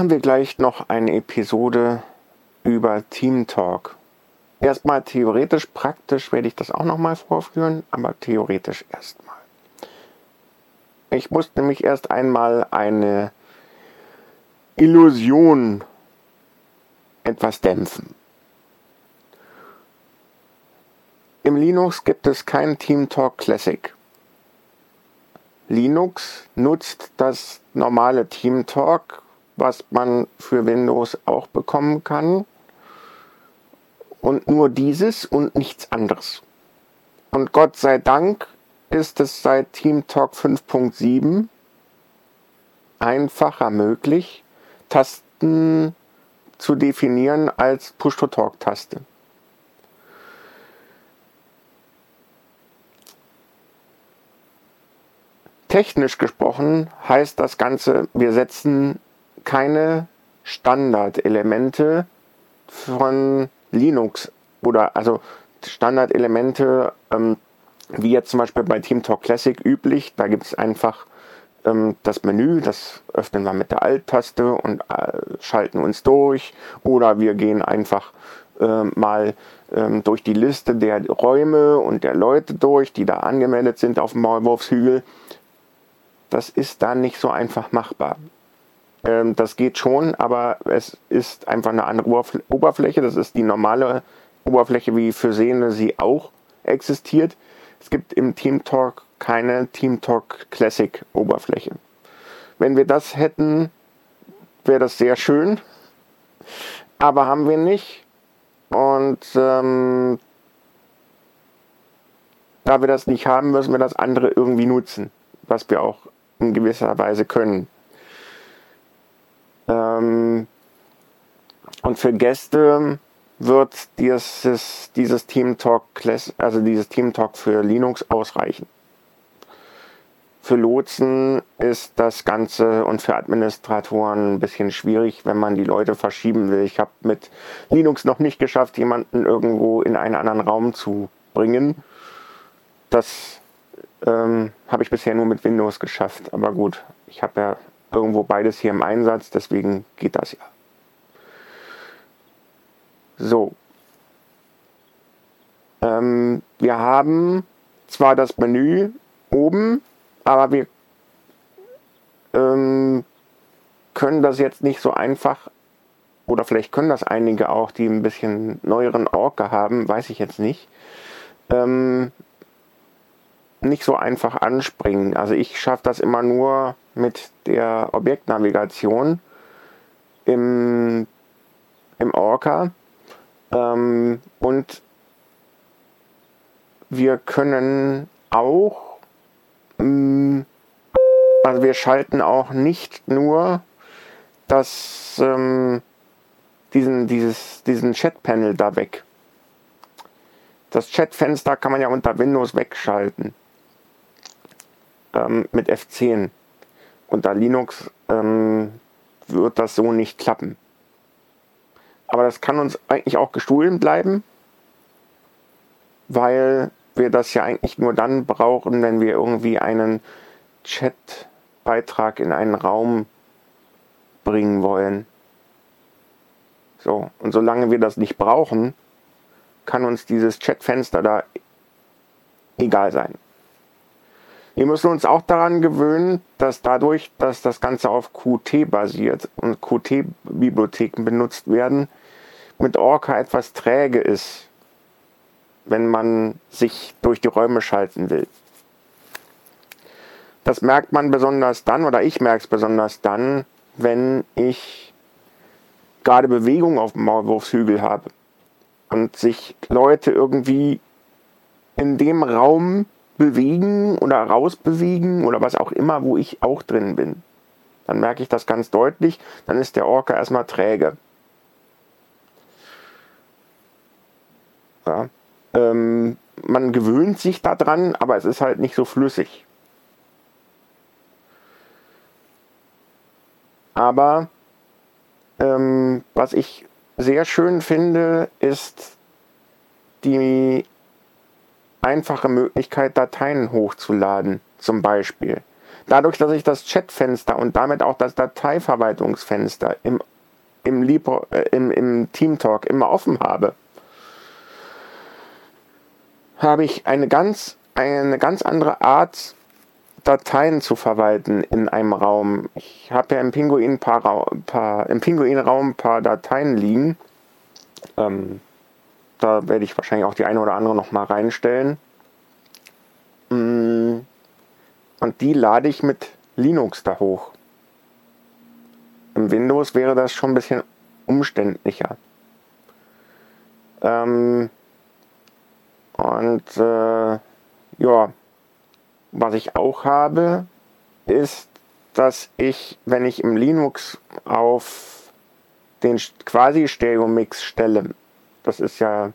machen wir gleich noch eine Episode über Team Talk. Erstmal theoretisch, praktisch werde ich das auch nochmal vorführen, aber theoretisch erstmal. Ich muss nämlich erst einmal eine Illusion etwas dämpfen. Im Linux gibt es kein TeamTalk Classic. Linux nutzt das normale TeamTalk, was man für Windows auch bekommen kann. Und nur dieses und nichts anderes. Und Gott sei Dank ist es seit TeamTalk 5.7 einfacher möglich, Tasten zu definieren als Push-to-Talk-Taste. Technisch gesprochen heißt das Ganze, wir setzen keine Standardelemente von Linux oder also Standardelemente, ähm, wie jetzt zum Beispiel bei TeamTalk Classic üblich. Da gibt es einfach ähm, das Menü, das öffnen wir mit der Alt-Taste und äh, schalten uns durch. Oder wir gehen einfach äh, mal ähm, durch die Liste der Räume und der Leute durch, die da angemeldet sind auf dem Maulwurfshügel das ist dann nicht so einfach machbar. Ähm, das geht schon, aber es ist einfach eine andere Oberfläche. Das ist die normale Oberfläche, wie für Sehende sie auch existiert. Es gibt im TeamTalk keine TeamTalk Classic Oberfläche. Wenn wir das hätten, wäre das sehr schön, aber haben wir nicht. Und ähm, da wir das nicht haben, müssen wir das andere irgendwie nutzen, was wir auch in gewisser Weise können. Ähm, und für Gäste wird dieses, dieses Team Talk, also dieses Team Talk für Linux ausreichen. Für Lotsen ist das Ganze und für Administratoren ein bisschen schwierig, wenn man die Leute verschieben will. Ich habe mit Linux noch nicht geschafft, jemanden irgendwo in einen anderen Raum zu bringen. Das ähm, habe ich bisher nur mit Windows geschafft. Aber gut, ich habe ja irgendwo beides hier im Einsatz, deswegen geht das ja. So. Ähm, wir haben zwar das Menü oben, aber wir ähm, können das jetzt nicht so einfach, oder vielleicht können das einige auch, die ein bisschen neueren Orca haben, weiß ich jetzt nicht, ähm, nicht so einfach anspringen. Also ich schaffe das immer nur mit der Objektnavigation im, im Orca. Ähm, und wir können auch, ähm, also wir schalten auch nicht nur das, ähm, diesen, dieses, diesen Chat-Panel da weg. Das Chatfenster kann man ja unter Windows wegschalten ähm, mit F10. Unter Linux ähm, wird das so nicht klappen. Aber das kann uns eigentlich auch gestohlen bleiben, weil wir das ja eigentlich nur dann brauchen, wenn wir irgendwie einen Chat-Beitrag in einen Raum bringen wollen. So, und solange wir das nicht brauchen, kann uns dieses Chatfenster da egal sein. Wir müssen uns auch daran gewöhnen, dass dadurch, dass das Ganze auf Qt basiert und Qt-Bibliotheken benutzt werden, mit Orca etwas träge ist, wenn man sich durch die Räume schalten will. Das merkt man besonders dann, oder ich merke es besonders dann, wenn ich gerade Bewegung auf dem Maulwurfshügel habe und sich Leute irgendwie in dem Raum bewegen oder rausbewegen oder was auch immer, wo ich auch drin bin. Dann merke ich das ganz deutlich. Dann ist der Orca erstmal träge. Ja. Ähm, man gewöhnt sich daran, aber es ist halt nicht so flüssig. Aber ähm, was ich sehr schön finde, ist die einfache Möglichkeit, Dateien hochzuladen, zum Beispiel. dadurch, dass ich das Chatfenster und damit auch das Dateiverwaltungsfenster im, im, Libre, äh, im, im TeamTalk immer offen habe, habe ich eine ganz, eine ganz andere Art, Dateien zu verwalten in einem Raum. Ich habe ja im Pinguin paar, paar, im Pinguin-Raum ein paar Dateien liegen. Ähm, da werde ich wahrscheinlich auch die eine oder andere noch mal reinstellen. Mm, und die lade ich mit Linux da hoch. Im Windows wäre das schon ein bisschen umständlicher. Ähm, und äh, ja, was ich auch habe, ist, dass ich, wenn ich im Linux auf den quasi Stereo-Mix stelle, das ist ja,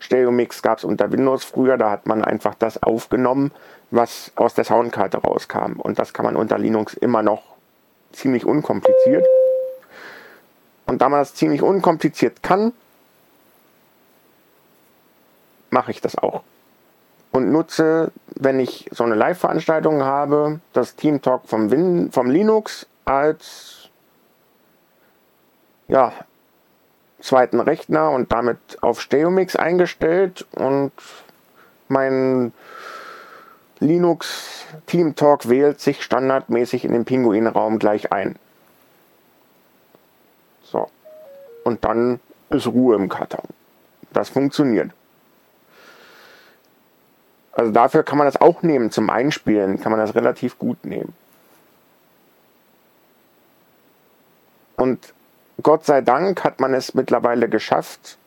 Stereo-Mix gab es unter Windows früher, da hat man einfach das aufgenommen, was aus der Soundkarte rauskam. Und das kann man unter Linux immer noch ziemlich unkompliziert. Und da man das ziemlich unkompliziert kann, mache ich das auch. Und nutze, wenn ich so eine Live-Veranstaltung habe, das Team Talk vom, Win vom Linux als ja, zweiten Rechner und damit auf Stereomix eingestellt und mein Linux Team Talk wählt sich standardmäßig in den Pinguin-Raum gleich ein. So. Und dann ist Ruhe im Karton. Das funktioniert. Also dafür kann man das auch nehmen zum Einspielen, kann man das relativ gut nehmen. Und Gott sei Dank hat man es mittlerweile geschafft,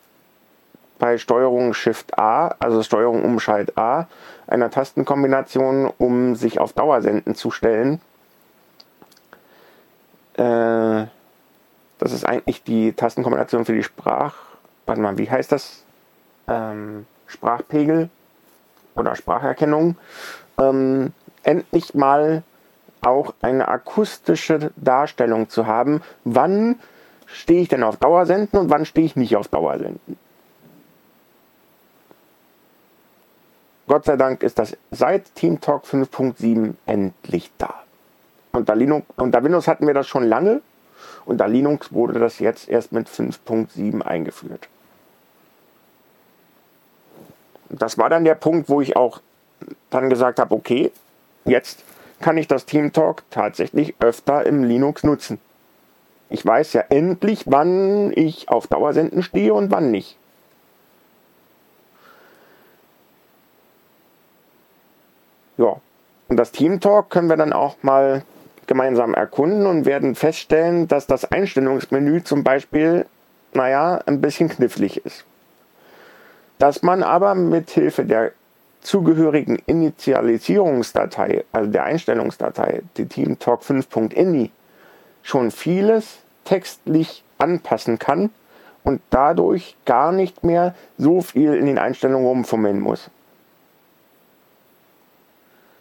bei Steuerung Shift A, also Steuerung Umschalt A, einer Tastenkombination, um sich auf Dauersenden zu stellen. Äh, das ist eigentlich die Tastenkombination für die Sprach. Warte mal, wie heißt das? Ähm, Sprachpegel oder Spracherkennung. Ähm, endlich mal auch eine akustische Darstellung zu haben, wann stehe ich denn auf Dauersenden und wann stehe ich nicht auf Dauersenden. Gott sei Dank ist das seit TeamTalk 5.7 endlich da. Unter, Linux, unter Windows hatten wir das schon lange. Unter Linux wurde das jetzt erst mit 5.7 eingeführt. Das war dann der Punkt, wo ich auch dann gesagt habe, okay, jetzt kann ich das TeamTalk tatsächlich öfter im Linux nutzen. Ich weiß ja endlich, wann ich auf Dauersenden stehe und wann nicht. Ja, und das Team Talk können wir dann auch mal gemeinsam erkunden und werden feststellen, dass das Einstellungsmenü zum Beispiel, naja, ein bisschen knifflig ist. Dass man aber mit Hilfe der zugehörigen Initialisierungsdatei, also der Einstellungsdatei, die TeamTalk 5.ini, schon vieles textlich anpassen kann und dadurch gar nicht mehr so viel in den Einstellungen rumfummeln muss.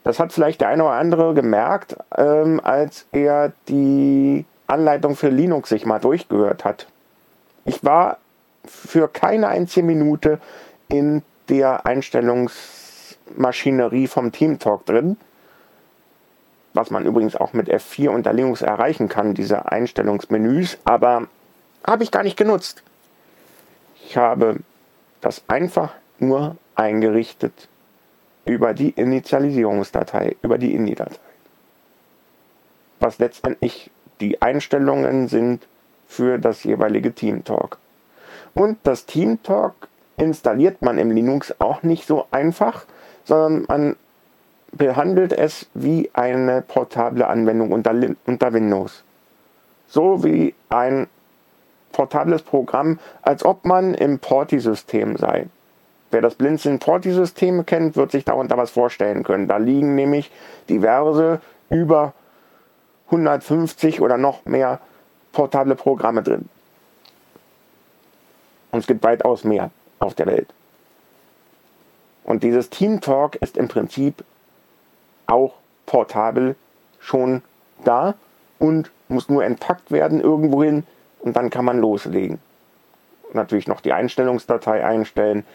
Das hat vielleicht der eine oder andere gemerkt, ähm, als er die Anleitung für Linux sich mal durchgehört hat. Ich war für keine einzige Minute in der Einstellungsmaschinerie vom TeamTalk drin, was man übrigens auch mit F4 unter Linux erreichen kann, diese Einstellungsmenüs, aber habe ich gar nicht genutzt. Ich habe das einfach nur eingerichtet über die Initialisierungsdatei, über die INI-Datei. Was letztendlich die Einstellungen sind für das jeweilige TeamTalk. Und das TeamTalk installiert man im Linux auch nicht so einfach, sondern man behandelt es wie eine portable Anwendung unter, unter Windows. So wie ein portables Programm, als ob man im Porti-System sei. Wer das Blinzeln Porti-System kennt, wird sich darunter was vorstellen können. Da liegen nämlich diverse über 150 oder noch mehr portable Programme drin. Und es gibt weitaus mehr auf der Welt. Und dieses Team Talk ist im Prinzip auch portabel schon da und muss nur entpackt werden irgendwohin und dann kann man loslegen. Natürlich noch die Einstellungsdatei einstellen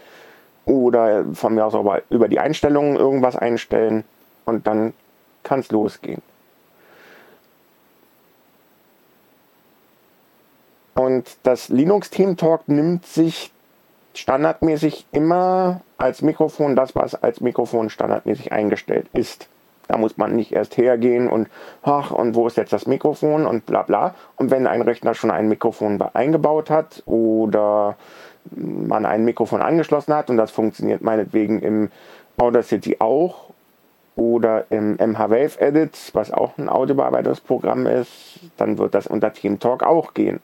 oder von mir aus aber über die Einstellungen irgendwas einstellen und dann kann es losgehen. Und das Linux Team Talk nimmt sich standardmäßig immer als Mikrofon das, was als Mikrofon standardmäßig eingestellt ist. Da muss man nicht erst hergehen und, ach, und wo ist jetzt das Mikrofon und bla bla. Und wenn ein Rechner schon ein Mikrofon eingebaut hat oder man ein Mikrofon angeschlossen hat und das funktioniert meinetwegen im Audacity auch oder im MH-Wave Edit, was auch ein Audiobearbeitungsprogramm ist, dann wird das unter Team Talk auch gehen.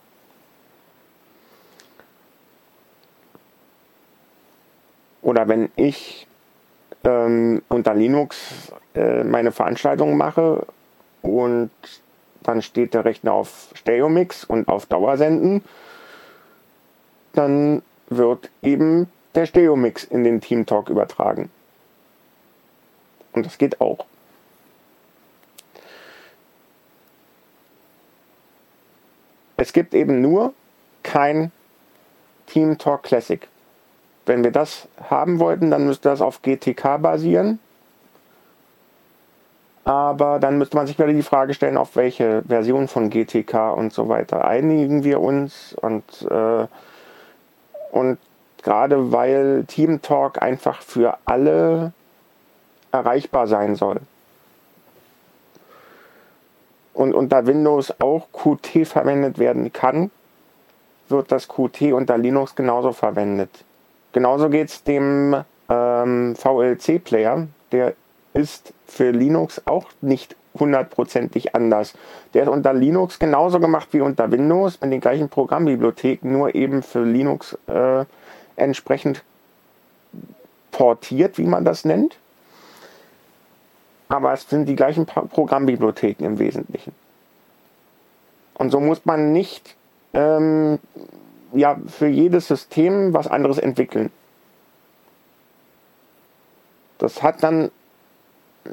Oder wenn ich ähm, unter Linux äh, meine Veranstaltungen mache und dann steht der Rechner auf Stereomix und auf Dauersenden, dann wird eben der Stereomix in den Team Talk übertragen. Und das geht auch. Es gibt eben nur kein Team Talk Classic. Wenn wir das haben wollten, dann müsste das auf GTK basieren. Aber dann müsste man sich wieder die Frage stellen, auf welche Version von GTK und so weiter einigen wir uns. Und, äh, und gerade weil Team Talk einfach für alle erreichbar sein soll. Und unter Windows auch Qt verwendet werden kann, wird das Qt unter Linux genauso verwendet. Genauso geht es dem ähm, VLC-Player, der ist für Linux auch nicht hundertprozentig anders. Der ist unter Linux genauso gemacht wie unter Windows mit den gleichen Programmbibliotheken, nur eben für Linux äh, entsprechend portiert, wie man das nennt. Aber es sind die gleichen Programmbibliotheken im Wesentlichen. Und so muss man nicht ähm, ja, für jedes System was anderes entwickeln. Das hat dann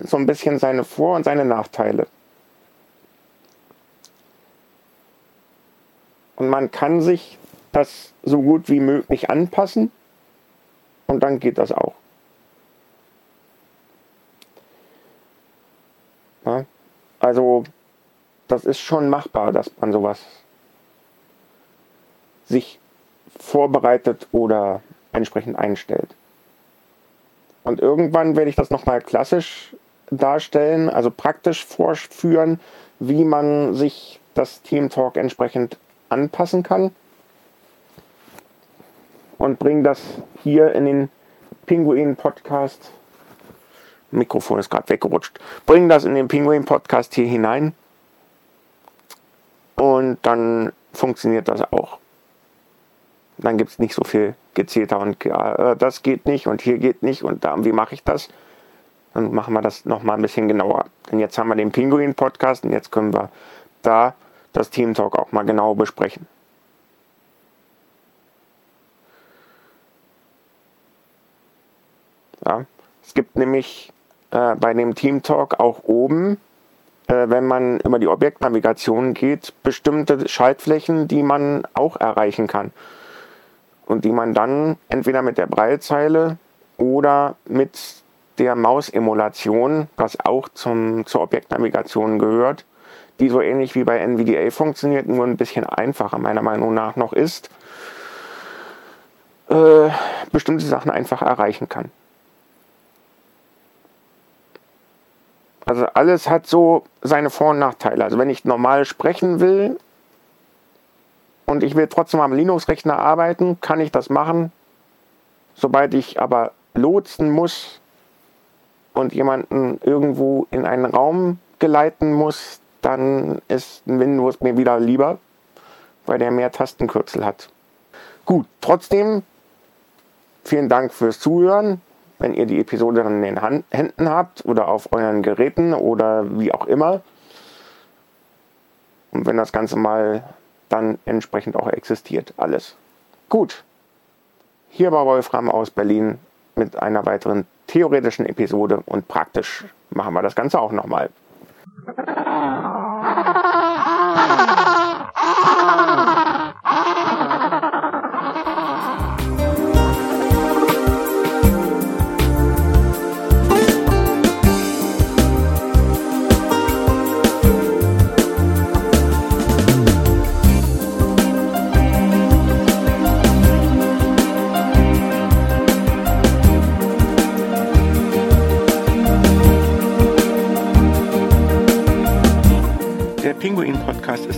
so ein bisschen seine Vor- und seine Nachteile. Und man kann sich das so gut wie möglich anpassen und dann geht das auch. Ja, also das ist schon machbar, dass man sowas sich vorbereitet oder entsprechend einstellt. Und irgendwann werde ich das nochmal klassisch darstellen, also praktisch vorführen, wie man sich das Team Talk entsprechend anpassen kann. Und bringe das hier in den Pinguin Podcast. Mikrofon ist gerade weggerutscht. Bringe das in den Pinguin Podcast hier hinein. Und dann funktioniert das auch. Dann gibt es nicht so viel Gezeter und äh, das geht nicht und hier geht nicht und da, wie mache ich das? Dann machen wir das nochmal ein bisschen genauer. Denn jetzt haben wir den Pinguin-Podcast und jetzt können wir da das Team Talk auch mal genau besprechen. Ja, es gibt nämlich äh, bei dem Team Talk auch oben, äh, wenn man über die Objektnavigation geht, bestimmte Schaltflächen, die man auch erreichen kann und die man dann entweder mit der Breilzeile oder mit der Mausemulation, was auch zum, zur Objektnavigation gehört, die so ähnlich wie bei NVDA funktioniert, nur ein bisschen einfacher meiner Meinung nach noch ist, äh, bestimmte Sachen einfach erreichen kann. Also alles hat so seine Vor- und Nachteile. Also wenn ich normal sprechen will, und ich will trotzdem am Linux-Rechner arbeiten, kann ich das machen. Sobald ich aber lotsen muss und jemanden irgendwo in einen Raum geleiten muss, dann ist ein Windows mir wieder lieber, weil der mehr Tastenkürzel hat. Gut, trotzdem vielen Dank fürs Zuhören. Wenn ihr die Episode dann in den Händen habt oder auf euren Geräten oder wie auch immer. Und wenn das Ganze mal dann entsprechend auch existiert alles. Gut, hier war Wolfram aus Berlin mit einer weiteren theoretischen Episode und praktisch machen wir das Ganze auch nochmal.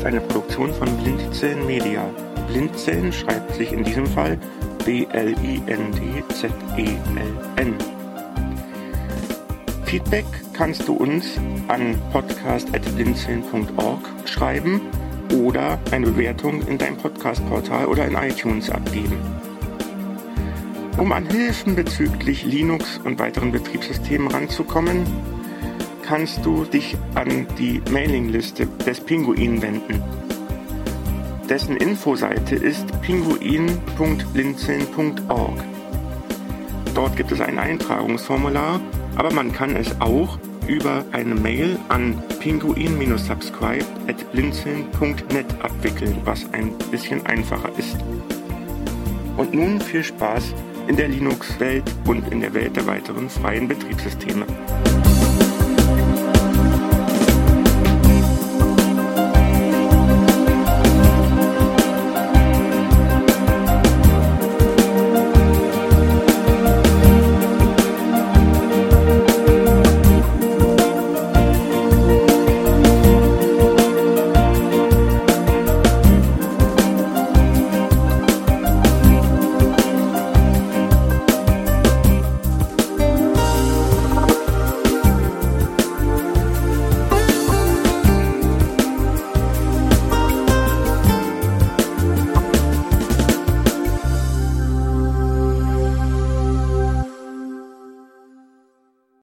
eine Produktion von Blindzellen Media. Blindzellen schreibt sich in diesem Fall B-L-I-N-D-Z-E-L-N. Feedback kannst du uns an podcast.blinzeln.org schreiben oder eine Bewertung in deinem Podcast-Portal oder in iTunes abgeben. Um an Hilfen bezüglich Linux und weiteren Betriebssystemen ranzukommen, kannst du dich an die Mailingliste des Pinguin wenden. Dessen Infoseite ist pinguin.blinzeln.org. Dort gibt es ein Eintragungsformular, aber man kann es auch über eine Mail an pinguin-subscribe at blinzeln.net abwickeln, was ein bisschen einfacher ist. Und nun viel Spaß in der Linux-Welt und in der Welt der weiteren freien Betriebssysteme.